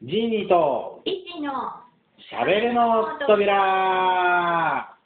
ジーニーとイッチーのしゃべるの扉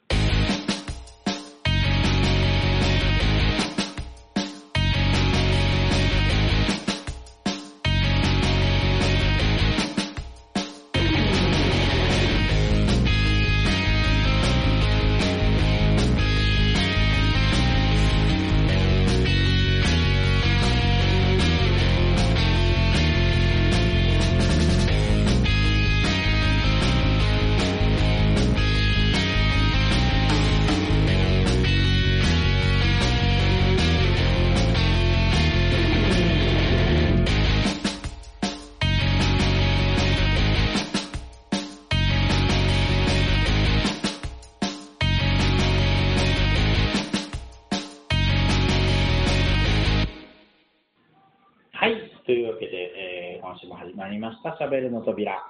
しゃべるの扉。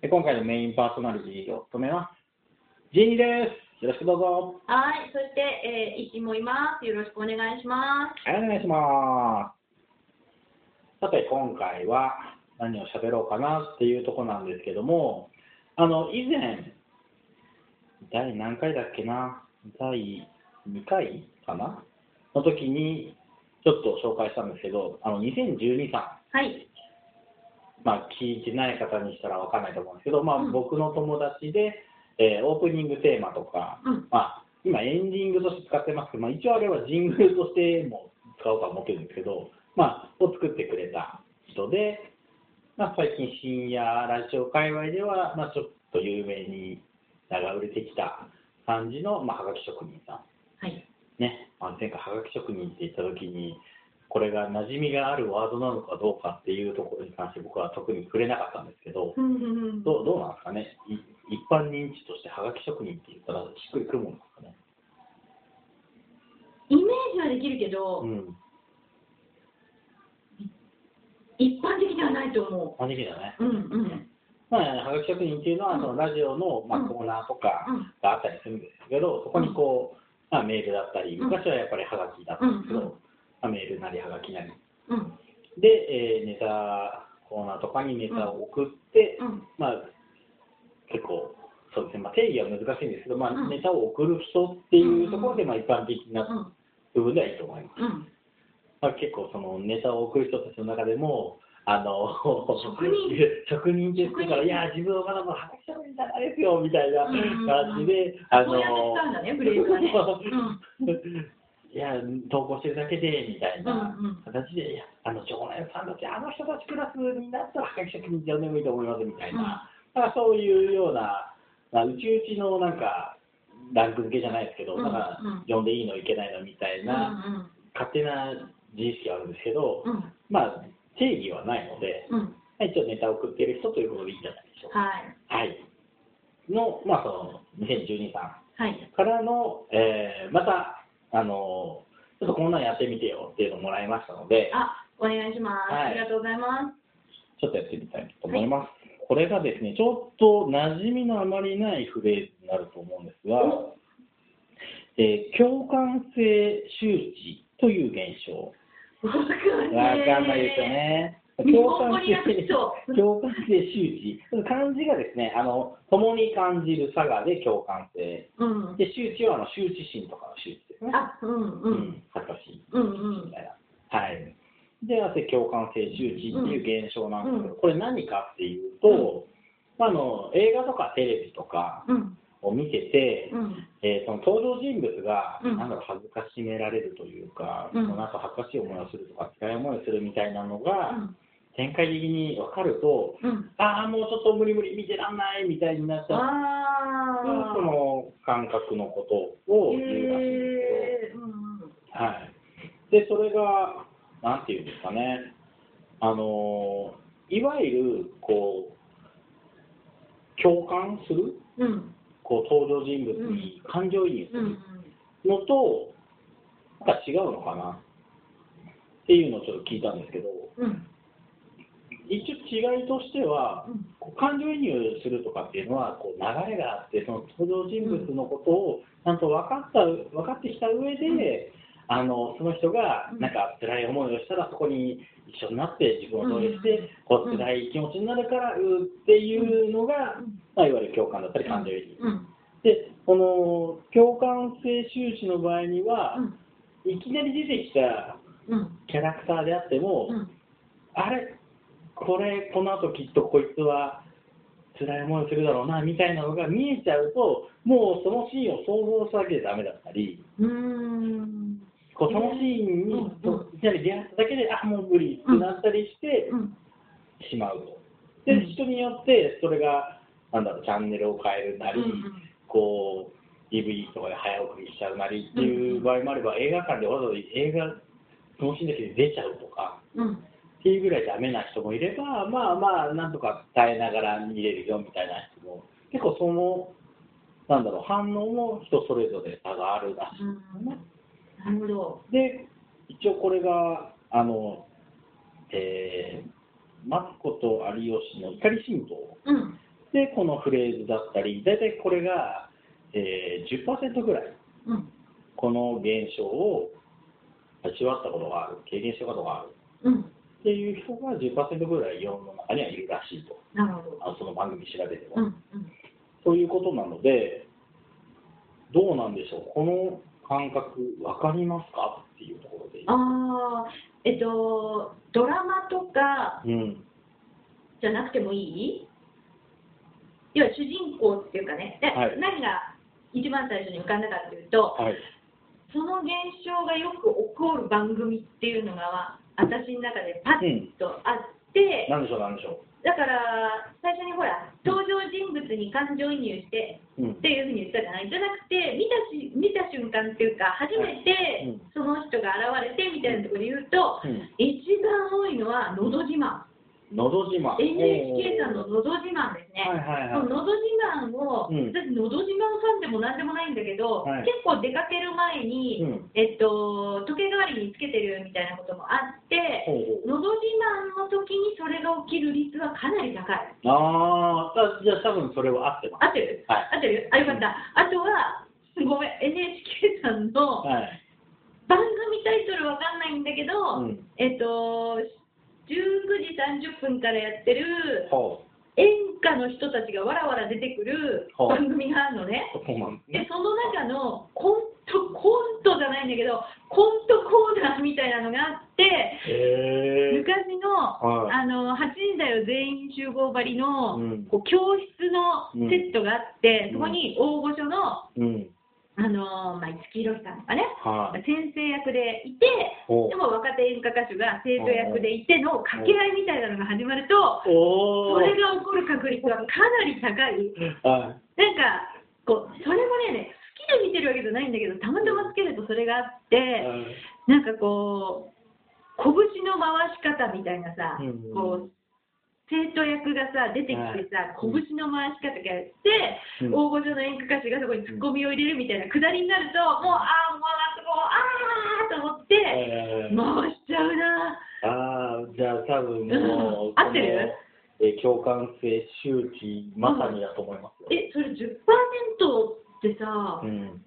で今回のメインパーソナリティを務めます。ジーニーです。よろしくどうぞ。はい、そして、えー、イッチーもいます。よろしくお願いします。はい、お願いします。さて、今回は何を喋ろうかなっていうところなんですけども、あの、以前、第何回だっけな、第2回かな？の時に、ちょっと紹介したんですけど、あの、2012さん、はい。まあ、聞いてない方にしたらわかんないと思うんですけど、まあ、うん僕の友達で、えーオープニングテーマとか、うん。まあ、今エンディングとして使ってますけど、まあ、一応あれはジングルとしても使おうとは思ってるんですけど、まあ、を作ってくれた人で、まあ、最近深夜ラジオ界隈では、まあ、ちょっと有名に名が売れてきた感じの、まあ、はがき職人さはい。ん。ね、まあ、前回はがき職人って言った時に、これが馴染みがあるワードなのかどうかっていうところに関して僕は特に触れなかったんですけど。どうどうなんですかね、い一般認知としてはがき職人って言ったらしっくりくるもんですかね？イメージはできるけど、うん、一般的ではないと思感じだね。う。うんうん。まあ、はがき職人っていうのは、うんそのラジオの、まあ、うんコーナーとかうんがあったりするんですけど、そこにこう、まあ、メールだったり、うん昔はやっぱりはがきだったんですけど、まあ、メールなりはがきなり。うん。で、えーネタコーナーとかにネタを送って、うん。まあ、結構、そうですね、まあ、定義は難しいんですけど、まあ、うんネタを送る人っていうところで、まあ、一般的なうん。部分ではいいと思います。うん。まあ、結構そのネタを送る人たちの中でも、あの職人 職人って言ってから、いや、自分はまだまだはがき職人じゃないですよみたいな感じで、あこうやってたんだね、フレーズがね。いや、投稿してるだけでみたいなうんうん形で、いや、あの常連さんたち、あの人たちクラスになったらはがき職人じゃ呼んでもいいと思いますみたいな、だからそういうような、まあ、うちうちのなんか、ランク付けじゃないですけど、うんだからうん呼んでいいの、いけないのみたいな。うん勝手な自意識があるんですけど、うん。うん。まあ、定義はないので、うん。まあ一応ネタを送っている人ということでいいんじゃないでしょうか。はい。はい。の、まあ、その、2012さはい。んからの、えーまた、あの、ちょっとこんなんやってみてよっていうのをもらいましたので、あ、お願いします。はいありがとうございます。ちょっとやってみたいと思います。これがですね、ちょっと馴染みのあまりないフレーズになると思うんですが、おえー共感性周知という現象。わかんない。わかんないですよ。ね。日本語になってそう共感性周知。漢字がですね、あの、共に感じる差がで共感性。うん。で、周知はあの羞恥心とかの周知ですね。あ、うんう。うんん。恥ずかしい。うんうんみたいな。はい。で、あって共感性周知っていう現象なんですけど、これ何かっていうと、まあ、あの、映画とかテレビとかうん。を見てて、うん。えーその登場人物が、うんなんだろう、恥ずかしめられるというか、うんなんか恥ずかしい思いをするとか、辛い思いをするみたいなのが、うん。展開的に分かると、うん。ああ、もうちょっと無理無理見てらんないみたいになっちゃう。その感覚のことを言うらしいんです。うんうん。はい。で、それが、なんていうんですかね、あのーいわゆる、こう、共感する、うん。こう、登場人物に感情移入すうんるのと、なんか違うのかな？っていうのをちょっと聞いたんですけど、うん。うん。一応違いとしては、感情移入するとかっていうのはこう流れがあってその登場人物のことをちゃんと分かった分かってきた上で、あのその人がうん。なんか辛い思いをしたらそこに一緒になって自分を投影して、こう辛い気持ちになるからうーっていうのが、まあ、いわゆる共感だったり感情移入、うん。でこの共感性周知の場合には、いきなり出てきたうん。キャラクターであっても、うん。あれこれこの後きっとこいつは辛い思いをするだろうなみたいなのが見えちゃうともうそのシーンを想像しただけでダメだったりうーん。こうそのシーンにうんといきなり出会っただけであもう無理ってなったりしてうんしまうと。でうん。人によってそれがなんだろうチャンネルを変えるなり、こう DVD とかで早送りしちゃうなりっていう場合もあれば、映画館でわざわざ映画楽しんだけで出ちゃうとか。うんっていうぐらいダメな人もいれば、まあまあ、なんとか耐えながら見れるよみたいな人も、結構その、なんだろう、反応も人それぞれ差があるらしい。うん。なるほど。で、一応これが、あの、えー、マツコと有吉の怒り神道うん。で、このフレーズだったり、大体これが、えー、10%ぐらい、うん。この現象を味わったことがある、経験したことがある。うんっていう人が10%ぐらい世の中にはいるらしいと、なるほど。あその番組調べても、うんうん。そういうことなので、どうなんでしょう、この感覚、分かりますか？っていうところで、ああえっとドラマとかうん、じゃなくてもいい？要は主人公っていうかね、ではい。何が一番最初に浮かんだかっていうと、はい、その現象がよく起こる番組っていうのが私の中でパッとあって、なんでしょう、なんでしょだから最初にほら登場人物に感情移入してう、うん。っ、ていうふうに言ったじゃない？じゃなくて見たし見た瞬間っていうか初めてうん。その人が現れてみたいなところで言うと、うん。一番多いのは「のど自慢」のど自慢、NHK さんの「のど自慢」ですね。はいはいはい、そののど自慢を、うん。私、のど自慢ファンでもなんでもないんだけど、はい。結構出かける前に、うん。えっと、時計代わりにつけてるみたいなこともあって、のど自慢の時にそれが起きる率はかなり高い。あーあ、じゃあ、多分それは合ってます。合ってる？はい。合ってる？あ、よかった。あとは、ごめん、NHK さんのはい。番組タイトルわかんないんだけど、うん。えっと、19時30分からやってるほ演歌の人たちがわらわら出てくるはあ番組があるのね。うそでその中のコントコントじゃないんだけどコントコーナーみたいなのがあって昔の,、はい。あの8人だよ全員集合張りの、うん。こう教室のセットがあって、そこに大御所の、うん、あのまあ、五木ひろしさんとかねはい、先生役でいてでも若手演歌歌手が生徒役でいての掛け合いみたいなのが始まるとそれが起こる確率はかなり高い。はい。なんかこうそれもね好きで見てるわけじゃないんだけどたまたまつけるとそれがあってなんかこう拳の回し方みたいなさ、うん。こう生徒役がさ出てきてさ、うん。拳の回し方がやって、うん。大御所の演歌歌手がそこにツッコミを入れるみたいなくだりになると、もうああもうあーと思ってえー回しちゃうな。ああ、じゃあ多分もう、うん。合ってる？えー共感性周知、まさにだと思いますよ。えそれ10%ってさ、うん、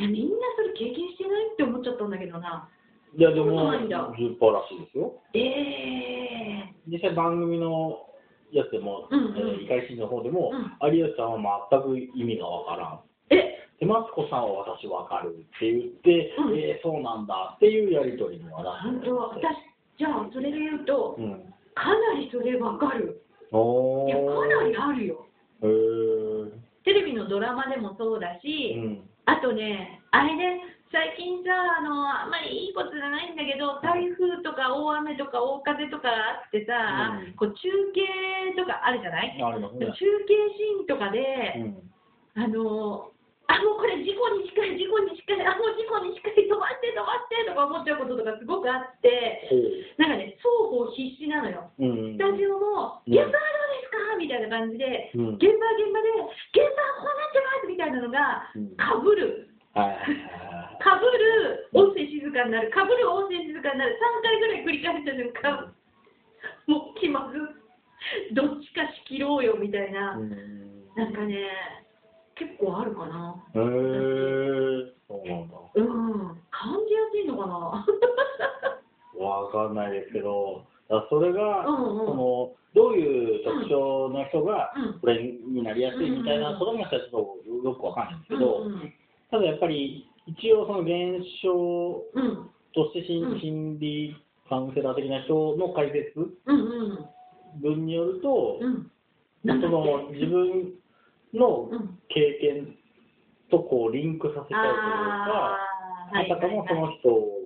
えみんなそれ経験してないって思っちゃったんだけどないや、でも、なんだ10%らしいですよ。え実際番組のやつでも、うんうんえー怒りシーンの方でも、うん有吉さんは全く意味がわからん。ー、え？で、マツコさんは私わかるって言って、うんえーそうなんだっていうやりとりにはなって本当？私じゃあそれで言うと、うん。かなりそれわかるおー。いやかなりあるよへー。テレビのドラマでもそうだし、うん。あとねあれで最近さあのあんまりいいことじゃないんだけど台風とか大雨とか大風とかあってさ、うんこう中継とかあるじゃない、あ中。継シーンとかで、うん。あのあもうこれ事故に近い事故に近いあもう事故に近い飛ばして飛ばしてとか思っちゃうこととかすごくあってほなんかね双方必死なのよう。うん。スタジオも、うん現場はどうですか？みたいな感じで、うん現場は現場で、現場はこうなってますみたいなのがうん、かぶる、はい。かぶる、音声静かになる、かぶる、音声静かになる、3回ぐらい繰り返した瞬間、もう気まず、どっちか仕切ろうよみたいな、うんなんかね、結構あるかな。へー。そうなんだ。うん、感じやすいんのかなわかんないですけど、それが、うんうんそのどういう特徴の人がうんこれになりやすいみたいな、うんうん子供たちはちょっとよくわかんないんですけど、うんうんただやっぱり一応その現象うんとして心,、理カウンセラー的な人の解説文によると、うんその自分のうん経験とこうリンクさせちゃうというか、あたかもその人を、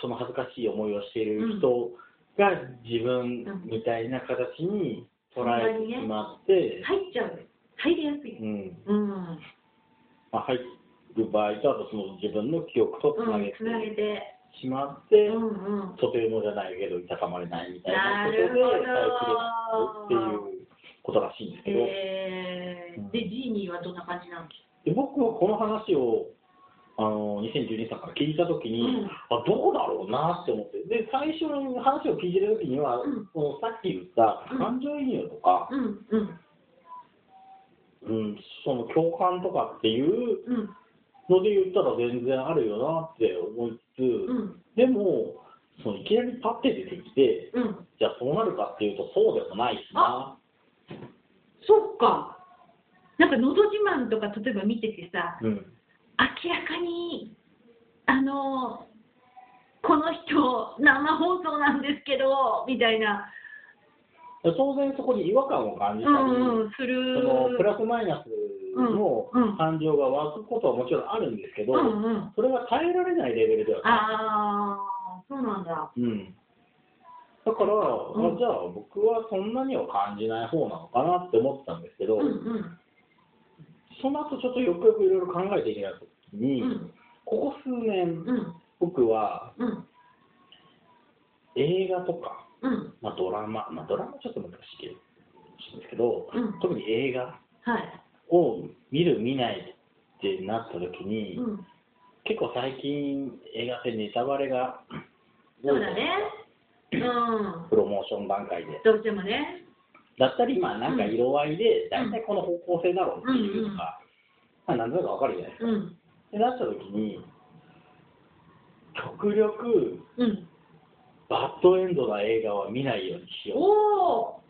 その恥ずかしい思いをしている人が自分みたいな形に捉えてしまって、入っちゃう。入りやすい。うん。うんまあ、入る場合と、あとその自分の記憶とつなげて。しまって、うんうん。とてもじゃないけど、いたたまれないみたいなことで、耐えきれないっていうことらしいんですけど、うん。えー、でジーニーはどんな感じなので僕はこの話をあの2012さんから聞いたときに、うん。あどうだろうなって思って、で最初に話を聞いてるときには、うん。そのさっき言ったうん。感情移入とか、うんうんうんその共感とかっていううん。ので言ったら全然あるよなって思いつつ、うん。でもそのいきなりパッて出てきて、うん。じゃあそうなるかっていうとそうでもないしな。そっか。なんか「のど自慢」とか例えば見ててさうん。明らかにあのこの人生放送なんですけどみたいな当然そこに違和感を感じたり、うんそのプラスマイナスの感情が湧くことはもちろんあるんですけど、うんうん。それは耐えられないレベルではない。ああそうなんだ。うん、だから、うん。あじゃあ僕はそんなには感じない方なのかなって思ってたんですけど、うんうん。その後ちょっとよくよくいろいろ考えていたときに、うん。ここ数年、うん。僕はうん。映画とか、うん。まあ、ドラマ、まあ、ドラマちょっと難しいんですけど、うん。特に映画はい。を見る見ないってなった時に、うん。結構最近映画ってネタバレがそうだね。うん。プロモーション段階で。どうしてもね。だったりまあなんか色合いで大体この方向性だろうっていうのが、まあなんとなくわかるじゃないですか。うん。ってなった時に極力うんバッドエンドな映画は見ないようにしよう。おお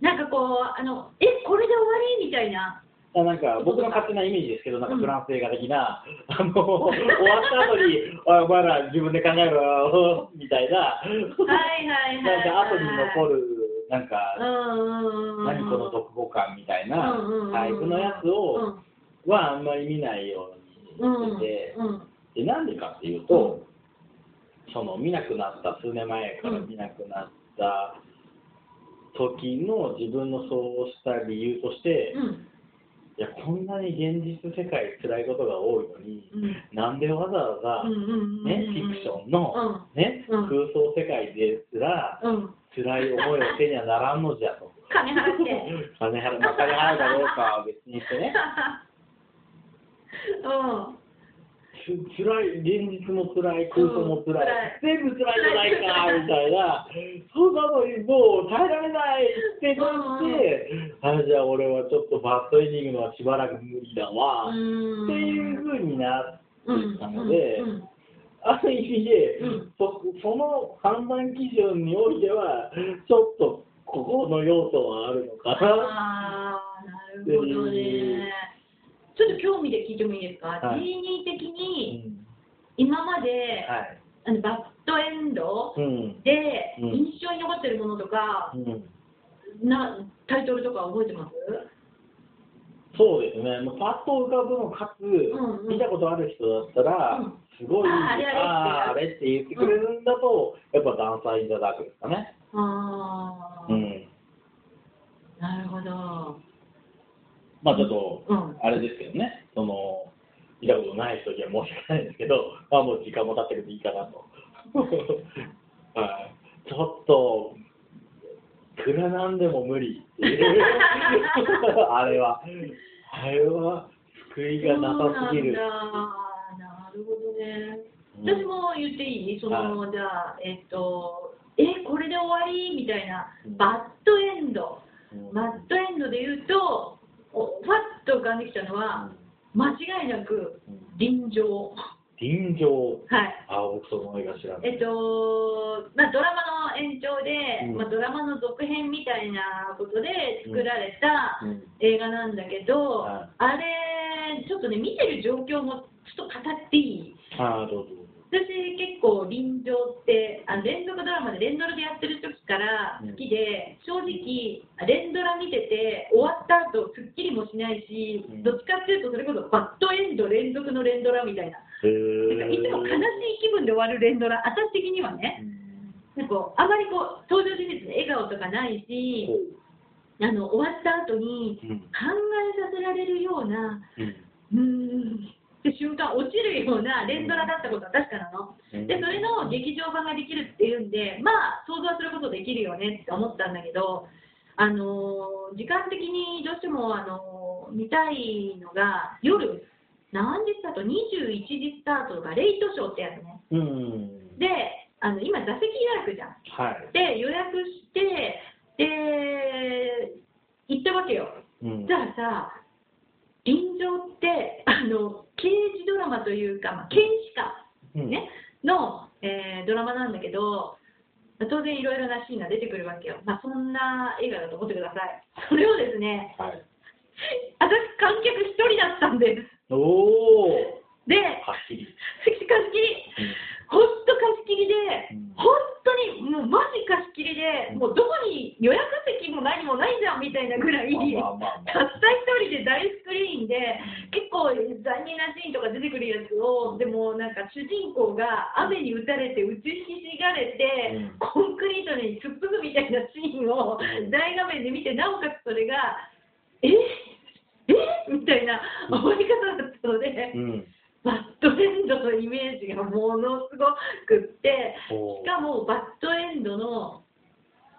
なんかこうあのえこれで終わりみたいな。なんか僕の勝手なイメージですけど、なんかフランス映画的な、あの終わった後に、あお前ら自分で考えろよみたいな、はいはいはいなんか後に残る、なんか、うんうんうん何この読後感みたいなうんうんうんタイプのやつを、はあんまり見ないよううんにしてて、うんでなんでかっていうと、その見なくなった数年前から見なくなった時の自分のそうした理由として、うん。いやこんなに現実世界辛いことが多いのに、うん。なんでわざわざ、ね、フィクションの、ねうん。空想世界ですらうん。辛い思いをせにはならんのじゃと。金払って。金払う、まあ金払うかどうかは別にしてね、うんつ辛い、現実も辛い、空想も辛い、うん全部辛いじゃないかみたいな、そんなのにもう耐えられないってなって、あじゃあ俺はちょっとバッドエンディングのはしばらく無理だわ、っていうふうになってたので、うんある意味で、うん。そその判断基準においては、ちょっとここの要素はあるのかな。ああなるほどねちょっと興味で聞いてもいいですか、はい。ジーニー的うにん。今まで、はい。あのバッドエンドうん。でうん。印象に残ってるものとか、うん。なタイトルとか覚えてます？そうですね、もうパッと浮かぶのかつ、んうん。見たことある人だったら、うん。すごい、ああれあれってあれって言ってくれるんだと、やっぱダンサー・イン・ザ・ダークですかね。ああ、うん。なるほどまあちょっと、うん。あれですけどね、その、見たことない人には申し訳ないんですけど、まあもう時間も経ってるんでいいかなと。はい。ちょっと、くらなんでも無理っていう、あれは、あれは救いがなさすぎる。なるほどね。うん。私も言っていい？その、じゃあえっとえこれで終わり？みたいな。うん。バッドエンド。うん。バッドエンドで言うとッと浮かんできたのは間違いなくうん臨場。臨場。はい。あ、僕その映画知らない。えっと、まあ、ドラマの延長で、うんまあ、ドラマの続編みたいなことで作られたうん映画なんだけど、はいあれ、ちょっとね、見てる状況もちょっと語っていい？あどうぞ。私結構臨場ってあの連続ドラマで連ドラでやってる時から好きで、正直連ドラ見てて終わった後すっきりもしないし、うん。どっちかっていうとそれこそバッドエンド連続の連ドラみたいな。なんかいつも悲しい気分で終わる連ドラ私的にはねなんかこうあまりこう登場人物で笑顔とかないしほあの終わった後にううん。考えさせられるようなうん。うーんって瞬間落ちるような連ドラだったことは確かなの。うんでそれの劇場版ができるっていうんで、まあ、想像することできるよねって思ったんだけど、あのー時間的にどうしても、あのー見たいのが、夜、何時スタート ?21 時スタートとか、レイトショーってやつね。うん。で、あの今、座席予約じゃん。はい。で、予約して、で、行ったわけよ。うんじゃあさ、臨場って、あの、刑事ドラマというか、まあ、検視官。うんね、の、えードラマなんだけど、当然いろいろなシーンが出てくるわけよ。まあ、そんな映画だと思ってください。それをですね、はい。私、観客一人だったんです。おお。で、はっきり。貸し切り、ほんと貸し切りでうん、本当にもうマジ貸し切りで、もうどこに予約席も何もないじゃんみたいなぐらい、たった一人で大スクリーンで、結構残念なシーンとか出てくるやつを、でもなんか主人公が雨に打たれて打ちひしがれて、うん。コンクリートに突っ伏くみたいなシーンをうん。大画面で見て、なおかつそれが、え？え？みたいな終わり方だったので。うん。バッドエンドのイメージがものすごくって、しかもバッドエンドの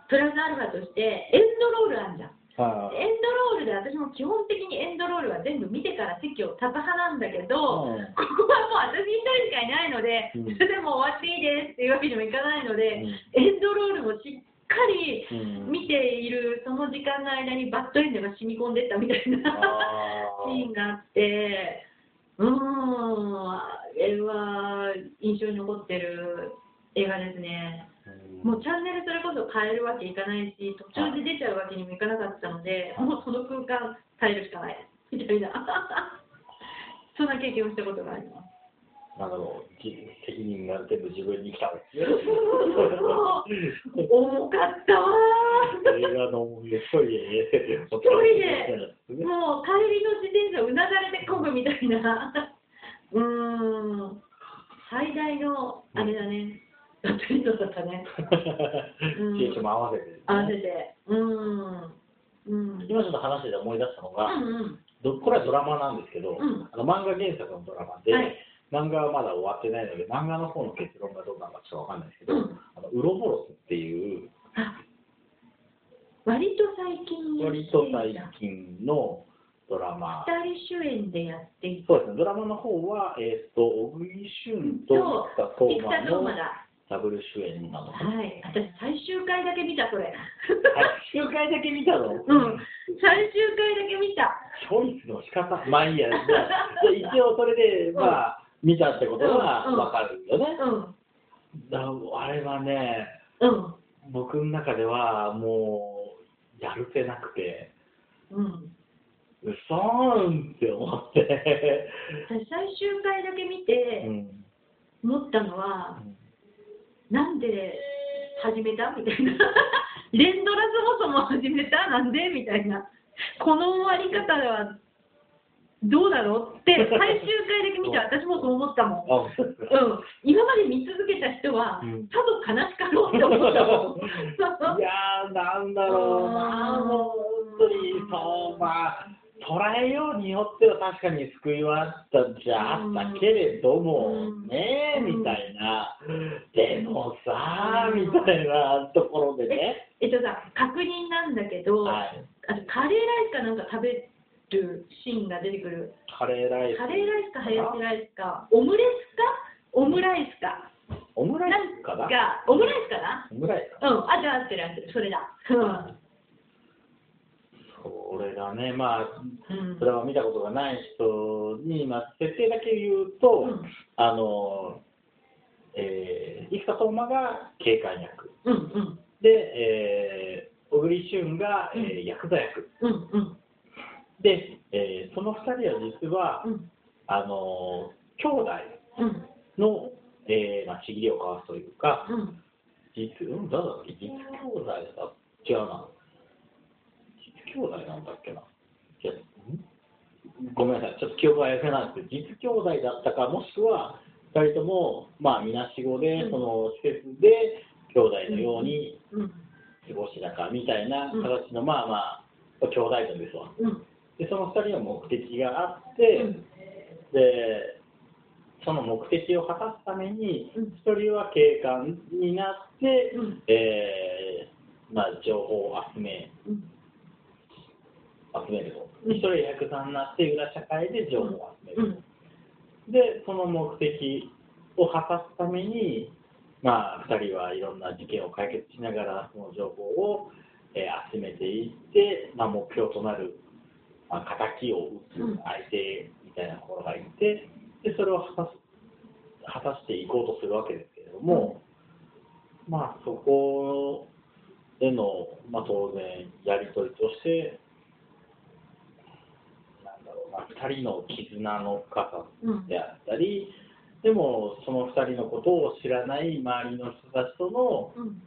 プラスアルファとしてエンドロールあんじゃん。はエンドロールで私も基本的にエンドロールは全部見てから席を立つ派なんだけど、うん。ここはもう私一人しかいないので、うん。それでもう終わっていいですっていうわけにもいかないので、エンドロールもしっかりうん。見ているその時間の間にバッドエンドが染み込んでったみたいな。あシーンがあって、うーん、あれは印象に残ってる映画ですね。ーもうチャンネルそれこそ変えるわけいかないし、途中で出ちゃうわけにもいかなかったので、もうその空間耐えるしかない、みたいな。そんな経験をしたことがあります。なんだろう、じ責任が全部自分に来たわけ重かったわー。映画の一人で、一人でもう帰りの自転車うなだれてこぐみたいな。うーん。最大の、あれだね。だったね。うんシチュエーションも合わせてですね、合わせて。うーん。うん。今ちょっと話で思い出したのうが、んうん。どこれはドラマなんですけど、うんあの漫画原作のドラマで、はい漫画はまだ終わってないので、漫画の方の結論がどうなのかちょっとわかんないですけど、うんあのウロボロスっていう、あ割と最近割と最た近のドラマ、二人主演でやっていそうですね、ドラマの方は、えっ、と、小栗旬とと生田生田斗真の斗真だ。ダブル主演なのかな。はい。私、最終回だけ見た、それ。最終回だけ見たの？うん。最終回だけ見た。チョイスの仕方まあいいや、じゃあ一応それで、まあ、見たってことはうんうんわかるよね。うん。だあれはね、うん。僕の中ではもう、やるせなくて、うん。うそーんって思って、私最終回だけ見うてん思ったのは、なんで始めたみたいな。連ドラそもそも始めた？なんで？みたいな。この終わり方はどうなのって 最終回だけ見て私もそう思ったもん。うん、今まで見続けた人は、うん。さぞ悲しかろうって思ったもん。いやー、なんだろうな、うんもう本当に、そう、まあ、捉えようによっては確かに救いはあったんじゃあったけれども、うん。ねえ、うん。みたいな、でもさ、みたいなところでね、えっとさ、確認なんだけど、はい、あとカレーライスかなんか食べるシーンが出てくる。カレーライス。カレーライスかハヤシライスか、オムレツか？オムライスか。オムライスかな？か、オムライスかな？オムライスかうん、あ、じゃあ合ってる合ってる、それだ。うん。これがね、まあ、うんそれは見たことがない人に、まあ、設定だけ言うと、うんあの、えー、生田斗真が警官役。うんうんで、えー小栗旬が、えーヤクザ役。うんうんで、えーその2人は実は、うん。あの兄弟うん。の、えーまあ、ちぎりを交わすというか、うん。実、うん、誰だっけ？実兄弟だ違うな。実兄弟なんだっけな？ごめんなさい、ちょっと記憶が怪しいなんですけど、実兄弟だったか、もしくは、2人とも、まあ、みなしごで、うん。その施設で、兄弟のようにうん。過ごしだかみたいな形の、まあまあ、兄弟なんですわ。うんで、その2人は目的があって、で、その目的を果たすために、うん。1人は警官になって、うん。えーまあ、情報を集めうん。集めると、うん。1人はヤクザになって裏社会で情報を集める、うん。でその目的を果たすために、まあ、2人はいろんな事件を解決しながらその情報を、えー集めていって、まあ、目標となる、まあ、敵を撃つうん。相手みたいなところがいてでそれを果たす果たしていこうとするわけですけれども、まあそこでの、まあ、当然やり取りとしてなんだろうな2人の絆の深さうんであったり、でもその2人のことを知らない周りの人たちとのうん。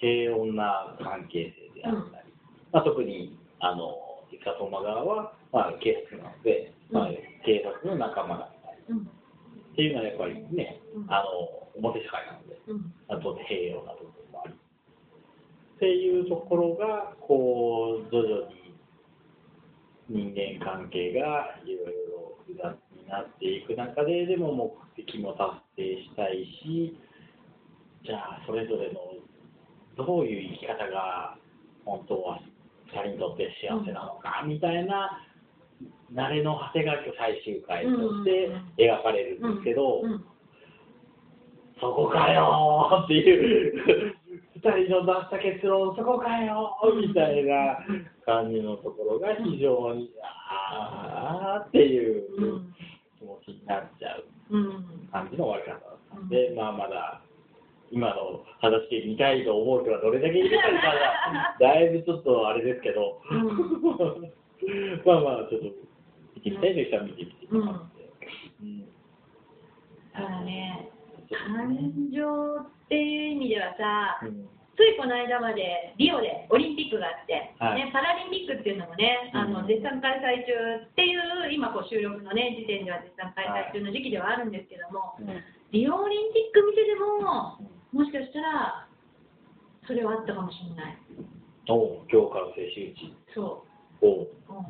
平穏な関係性であったり、まあ、特にあの生田斗真側は、まあ、警察なので、まあうん、警察の仲間だったりうん。っていうのはやっぱりね、うん。あの表社会なので、うん。あと平穏な部分もあり。っていうところが、こう、徐々に人間関係がいろいろ複雑になっていく中で、でも目的も達成したいし、じゃあ、それぞれのどういう生き方が本当は2人にとって幸せなのか、みたいな、慣れの果てが最終回として描かれるんですけど、うんそこかよーっていう、二人の出した結論、そこかよーみたいな感じのところが非常に、あーっていううん。気持ちになっちゃううん。感じの終わり方だったんで、まあまだ、今の話で見たいと思う人がどれだけいるかが、だいぶちょっとあれですけど、まあまあ、ちょっと、見てみたいという人は見てみて。くださって。うんただね。感情っていう意味ではさうん。ついこの間までリオでオリンピックがあって、はい。ね、パラリンピックっていうのもね、あうん。の絶賛開催中っていう、今こう収録の、ね、時点では絶賛開催中の時期ではあるんですけども、リオオリンピック見てても、もしかしたらそれはあったかもしれない。お。そおう。う、うん、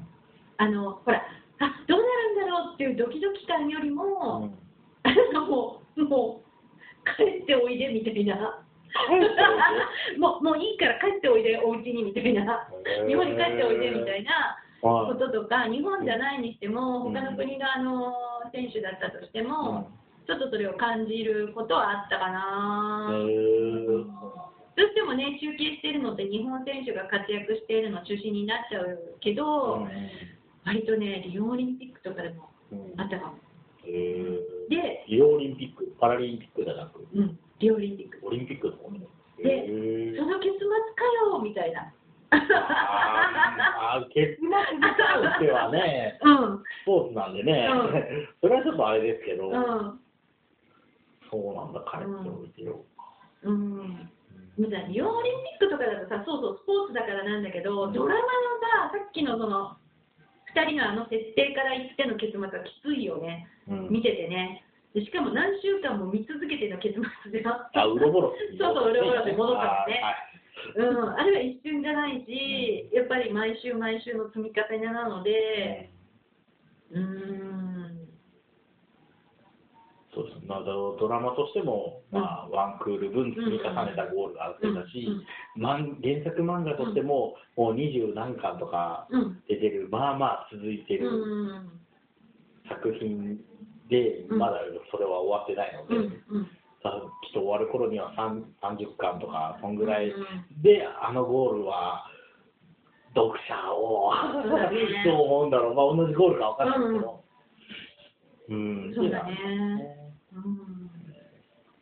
あのほらあどうなるんだろうっていうドキドキ感よりも、うん。あのもうもう帰っておいでみたいな。もうもういいから帰っておいで、お家にみたいな、日本に帰っておいでみたいなはこととか、日本じゃないにしても、うん。他の国のあの選手だったとしても、うんちょっとそれを感じることはあったかな。どうしてもね、中継しているのって日本選手が活躍しているの中心になっちゃうけど、割とね、リオオリンピックとかでもうん。あったかも。で、リオオリンピック、パラリンピックじゃなく、うん、リオオリンピック。オリンピックの方ね。でその結末かよみたいな。あー。あー結末に関してはね、うん、スポーツなんでね、う それはちょっとあれですけど、うん、そうなんだ、帰っておいてよ。うん。だからリオオリンピックとかだとさ、そうそう、スポーツだからなんだけど、ドラマのさ、さっきのその、2人のあの設定から言っての結末はきついよね、うん。見ててね。でしかも何週間も見続けての結末でああ、ウロボロ。そうそうウロボロで戻ったのね。あうん、あれは一瞬じゃないし、やっぱり毎週毎週の積み重ねなのーはいで、うーん、そうですまあ、ドドラマとしても、まあ、ワンクール分積み重ねたゴールがあるだし、漫原作漫画としても、もう二十何巻とか出てる、まあまあ続いてるうん、作品で、うん。まだそれは終わってないので、きっと終わる頃には3 30巻とか、そんぐらいうんで、あのゴールは、読者を どう思うんだろう、まあ、同じゴールかわかんないけど、うん、そうだね。うん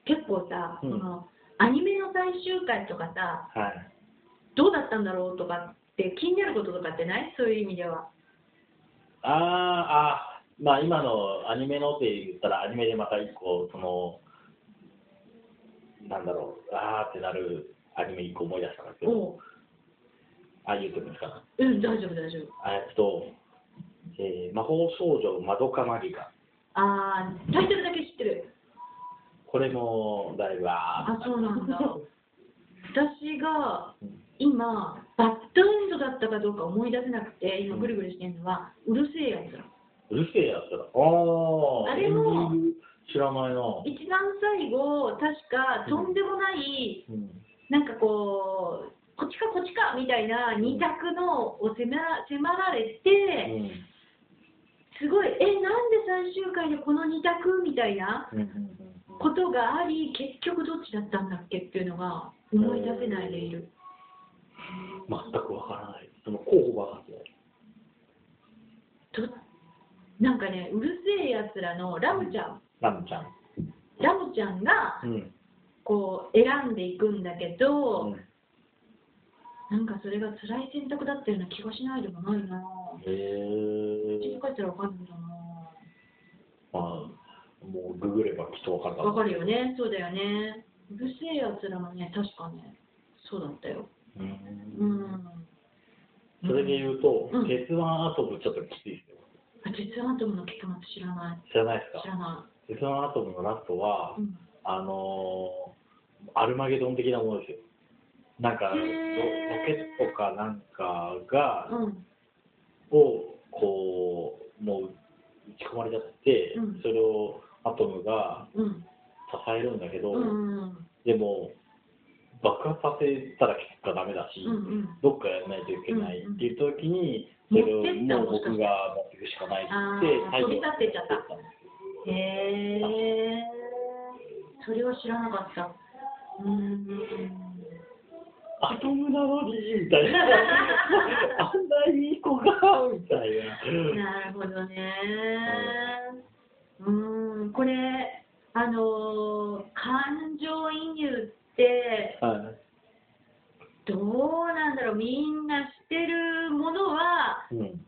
結構さ、うん。そのアニメの最終回とかさはい。どうだったんだろうとかって気になることとかってない？そういう意味では。あーあー、まあ今のアニメのって言ったら、アニメでまた一個、その、なんだろう、あーってなるアニメ一個思い出したんですけど、ああ言うとくんですかな。うん大丈夫大丈夫。えっと、えー魔法少女まどかマギカ。あータイトルだけ知ってる。これもだいぶあーあそうなんだ。私がうん。今バッドエンドだったかどうか思い出せなくて今ぐるぐるしてるのは、うるせえやつだ。うるせえやつだ。ああ、あれも知らないな。一番最後確かとんでもない、うん。なんかこうこっちかこっちかみたいな二択のを迫ら迫られて、すごいえなんで最終回でこの二択みたいなことがあり結局どっちだったんだっけっていうのが思い出せないでいる。全くわからない。その候補がわかんない。となんかねうるせえやつらのラムちゃんラムちゃん。ラムちゃんがうん。こう選んでいくんだけど、うんなんかそれが辛い選択だったような気がしないでもないなへ口にえ。書いたらわかるんだな。まあ、もうググればきっとわかるわかるよね。そうだよね。うるせえやつらもね確かねそうだったよ。う。うん。んそれで言うと、うん。鉄腕アトムちょっときついですよ。あ鉄腕アトムの結末知らない。知らないですか？知らな鉄腕アトムのラストは、い、うん、あのーアルマゲドン的なものですよ。なんか、ロケットかなんかが、うんをこうもう打ち込まれちゃって、うん。それをアトムがうん。支えるんだけど、うんうんでも爆発させたら結果ダメだし、うんうん。どっかやらないといけないっていう時に、うんそれをもう僕が持っていくしかないってあ言ってー飛び立ってっちゃった。へえそれは知らなかった。うーんアトムなのにみたいな。あんないい子がみたいな。なるほどね。うーん、これ、あのー感情移入って、はい。どうなんだろう、みんな知ってるものは、うん。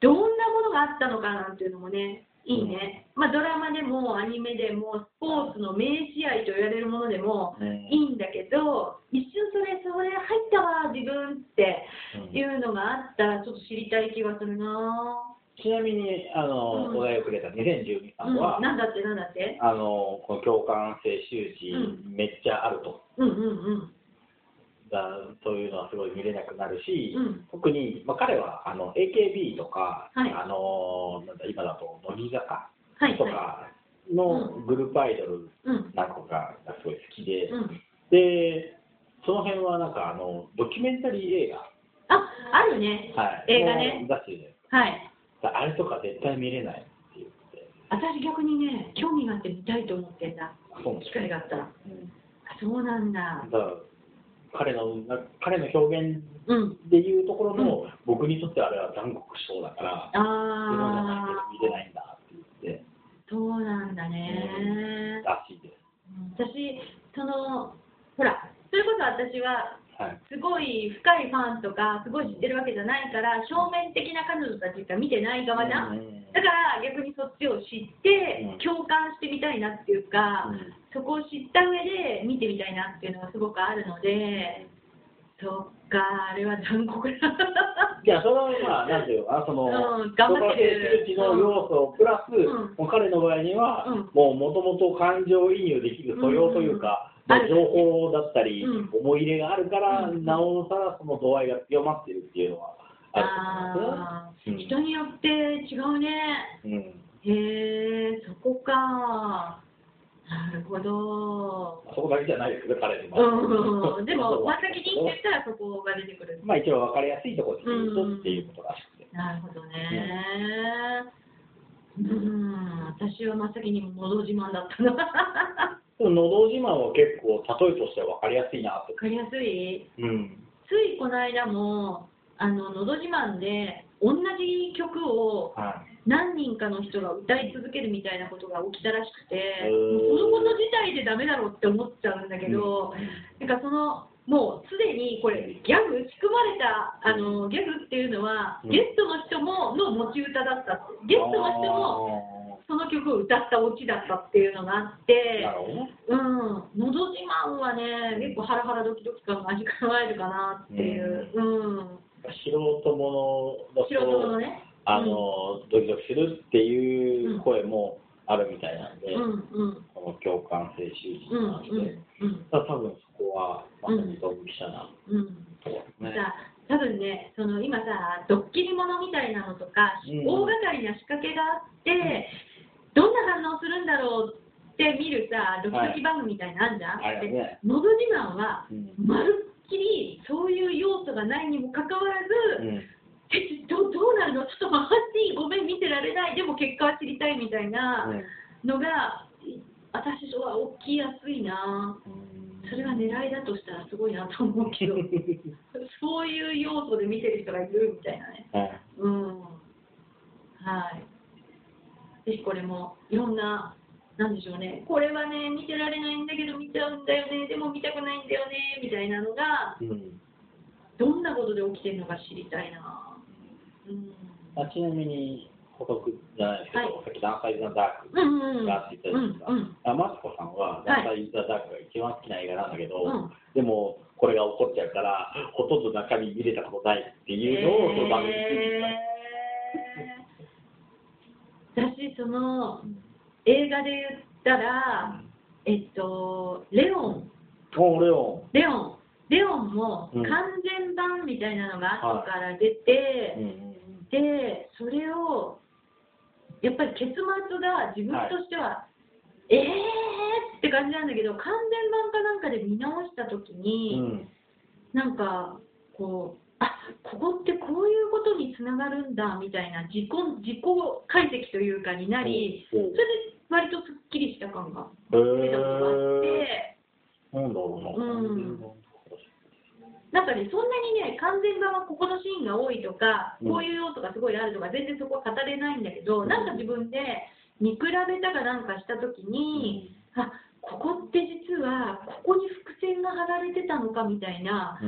どんなものがあったのかなんていうのもね、いいね。まあ、ドラマでも、アニメでも、スポーツの名試合と言われるものでもうんいいんだけど、一瞬それ、それ入ったわ、自分ってうん。いうのがあったら、ちょっと知りたい気がするな。ちなみにあの、うん。お題をくれた2012ぁ。うん、さん。は、なんだって、なんだって？あのこの共感性周知、うめっちゃあると。うんうんうん。だそういうのはすごい見れなくなるし、うん特に、まあ、彼はあの AKB とか、はいあのなんだ今だと乃木坂とかのグループアイドルい。うん。かがすごい好きで、うん。でその辺はなんかあのドキュメンタリー映画、あ、あるね。はい、映画ねもう出しはい。かあれとか絶対見れないって言って私逆にね、興味があって見たいと思ってんだ。機会があったら。うんあ、そうなんだ。だ彼のな彼の表現うん。でいうところの、僕にとってあれは残酷賞だから、自分じゃ見れないんだって言って、ー、そうなんだね。らしいです。私、その、ほら、それこそ私は、はい。すごい深いファンとか、すごい知ってるわけじゃないから、表面的な彼女たちしか見てない側じゃん？うん。だから逆にそっちを知ってうん。共感してみたいなっていうか、うん。そこを知った上で見てみたいなっていうのがすごくあるので、そっか、あれは残酷だ。いや、それはまあ、なんていうの、あその、うん頑張ってるうちの要素プラス、うん。彼の場合には、うん。もうもともと感情移入できる素養というか、情報だったり、うん思い入れがあるから、うんなおさらその度合いが強まってるっていうのはあると思いあます人によって違うね。うんうんへえ、そこか。なるほど。そこだけじゃないですけど、彼にも。うん、でも、真っ先に言っててたらそこが出てくる。まあ一応分かりやすいところで言うとっていうことらしくて。なるほどね。うん、私は真っ先にのど自慢だったな。のど自慢は結構、例えとしては分かりやすいなと。かりやすい？うん。ついこの間も、あののど自慢で同じ曲をはい。何人かの人が歌い続けるみたいなことが起きたらしくて、もうそのこと自体でダメだろうって思っちゃうんだけど、なんかそのもうすでにこれギャグ仕組まれたあのギャグっていうのは、うんゲストの人もの持ち歌だったゲストの人もその曲を歌ったオチだったっていうのがあって。うん、のど自慢はね結構ハラハラドキドキ感が味わえるかなっていう、うん。素人ものだ素人のと、ね。あの、ドキドキするっていう声もあるみたいなんで、うんうん。この共感性周知うんなんで、うん。だから多分そこは、まさにドンピシャなうん。うんところですね。さ多分ねその今さドッキリものみたいなのとか、うん。大掛かりな仕掛けがあって、どんな反応するんだろうって見るさドキドキ番組みたいなのあんじゃん、はい。でのど自慢はうん。まるっきりそういう要素がないにもかかわらず、うん。えどどうなるの？ちょっと待ってごめん見てられない。でも結果は知りたいみたいなのが、私は起きやすいなそれが狙いだとしたらすごいなと思うけど そういう要素で見てる人がいるみたいなね。はい。うん。はい。ぜひこれもいろんななんでしょうね。これはね見てられないんだけど見ちゃうんだよね。でも見たくないんだよねみたいなのがうん。どんなことで起きてるのか知りたいな。うん。あちなみに補足じゃないですけど、はい。さっきダンサイズ・ザ・ダークがあって言ったじゃないですか、うんうん。あマツコさんはダンサイズ・ザ・ダークが一番好きな映画なんだけど、うん。でもこれが起こっちゃうからほとんど中身見れたことないっていうのをその番組私その映画で言ったら、えっとレオン。レオレオン。レオンもうん。完全版みたいなのが後から出て、でそれをやっぱり結末が自分としては、えーって感じなんだけど完全版かなんかで見直した時うに、ん。なんかこうあここってこういうことにつながるんだみたいな自己自己解析というかになり、うんそれで割とすっきりした感がへ出たことがあっーて。なんだろうな、うんなんかね、そんなにね、完全版はここのシーンが多いとか、うん。こういう要素がすごいあるとか、全然そこは語れないんだけど、うん。なんか自分で見比べたかなんかしたときに、あここって実は、ここに伏線が張られてたのかみたいな、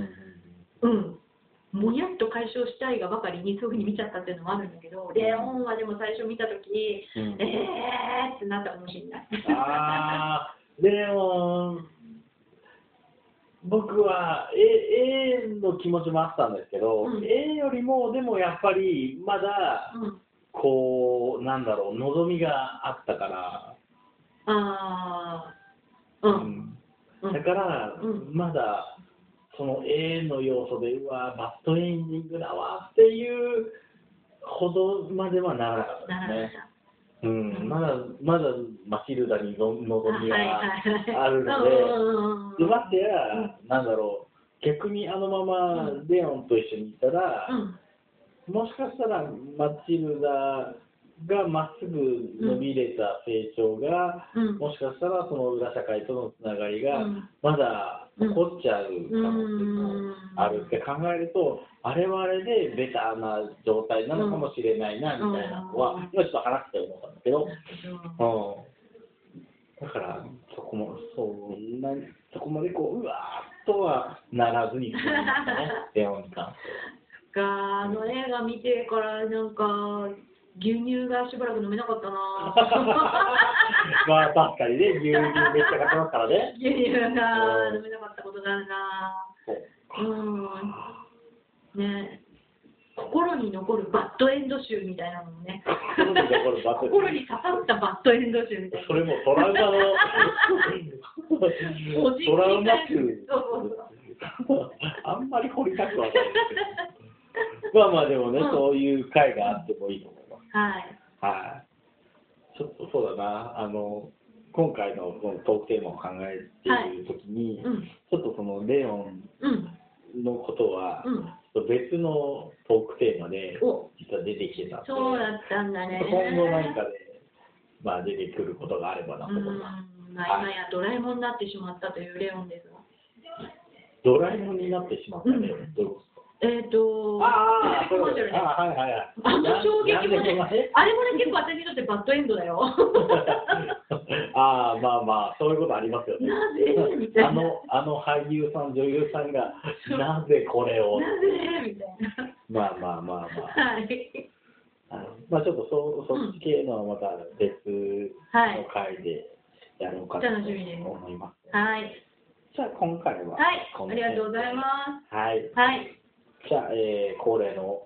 うんうん、もやっと解消したいがばかりにそういうふうに見ちゃったっていうのもあるんだけど、レオンはでも最初見たとき、うん。えーってなったかもしれない。レオン僕は A, A の気持ちもあったんですけど、うん。A よりもでもやっぱりまだうん。こうなんだろう望みがあったから、あー。うん。うん。だから、うん。まだその A の要素でうわバッドエンディングだわっていうほどまではならなかったですね。た。うん、まだまだマチルダにの望みがあるので、のでましてや、なんだろう、逆にあのままレオンと一緒にいたら、もしかしたらマチルダがまっすぐ伸びれた成長が、もしかしたらその裏社会とのつながりがうん。まだ残っちゃう可能性もあるって考えると、あれはあれでベターな状態なのかもしれないなみたいなのは、今ちょっと話して思ったんだけど、う。ん、だからそこもそんなそこまでこううわーっとはならずにね、レオンに関して。があの映画見てからなんか牛乳がしばらく飲めなかったな。まあ確かにね、牛乳めっちゃかけますからね。牛乳が飲めなかったことがあるな。そううんね。心に残るバッドエンド集みたいなのもね。心に刺さったバッドエンド集みたいな。それもトラウマのトラウマ集。あんまり掘りたくはないまあまあでもね、うん。そういう回があってもいいと思います。はい。はい。ちょっとそうだな。あの今回のこのトークテーマを考えているときに、うん。ちょっとそのレオンうんのことは、うん別のトークテーマでお。実は出てきてたんで。そうだったんだね。今後何かで、まあ、出てくることがあればなとうん。思います。まあ、今やドラえもんになってしまったというレオンですが。ドラえもんになってしまったね、うん。どういうこえっ、と、ああ、テレビコマーシャルね。あはいはいはい。あの衝撃もねあれもね、結構私にとってバッドエンドだよ。ああ、まあまあ、そういうことありますよね。なぜみたいな。あの、あの俳優さん、女優さんが、なぜこれを？なぜみたいな。まあまあまあまあ。はい。あのまあちょっとそそっち系のはまた別のはい。回でやろうかと思います。はい。じゃあ今回ははい。ありがとうございます。はい。す。はい。じゃあ、えー、恒例の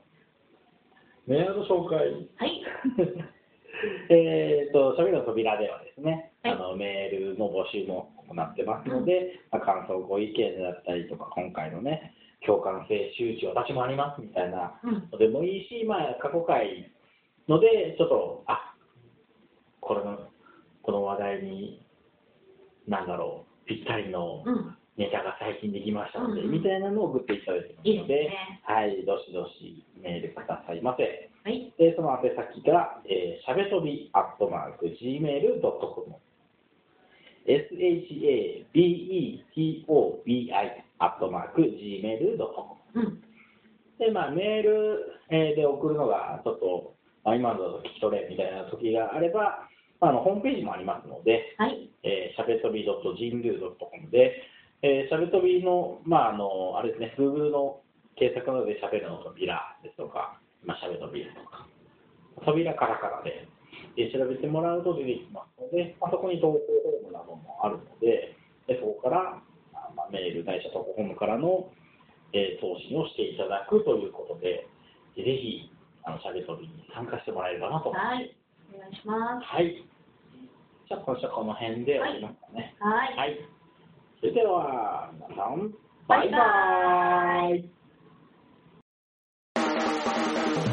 メールの紹介。はい。えっと、しゃべりの扉ではですね、はいあのメールの募集も行ってますので、まあ、感想、ご意見だったりとか、今回のね、共感性周知私もありますみたいなうん。のでもいいし、まあ、過去回ので、ちょっと、あこれの、この話題に、なんだろう、ぴったりのうん。ネタが最近できましたので、うんみたいなのを送っていただいてますいいので、ですね。はい、どしどしメールくださいませ。はい。で、その宛先が、えー、しゃべとびアットマーク Gmail.com。shabetobi アットマーク Gmail.com。うん。で、まあ、メール、えーで送るのがちょっと、まあ、今のだと聞き取れみたいな時があれば、まあ、あのホームページもありますので、はい。えー、しゃべとび .jindu.com で、えー、しゃべとびの、まあ、あの、あれですね、Google の検索などでしゃべるの扉ですとか、まあ、しゃべとびとか、扉カラカラで、えー調べてもらうと出てきますので、まあ、そこに投稿フォームなどもあるので、でそこから、あまあ、メール、ないしは投稿フォームからの、えー送信をしていただくということで、ぜひ、あの、しゃべとびに参加してもらえればなと思います。はい。お願いします。はい。じゃあ、今週はこの辺で終わりますかね。はい。はい。それでは、皆さん、バイバイババーイ Thank you.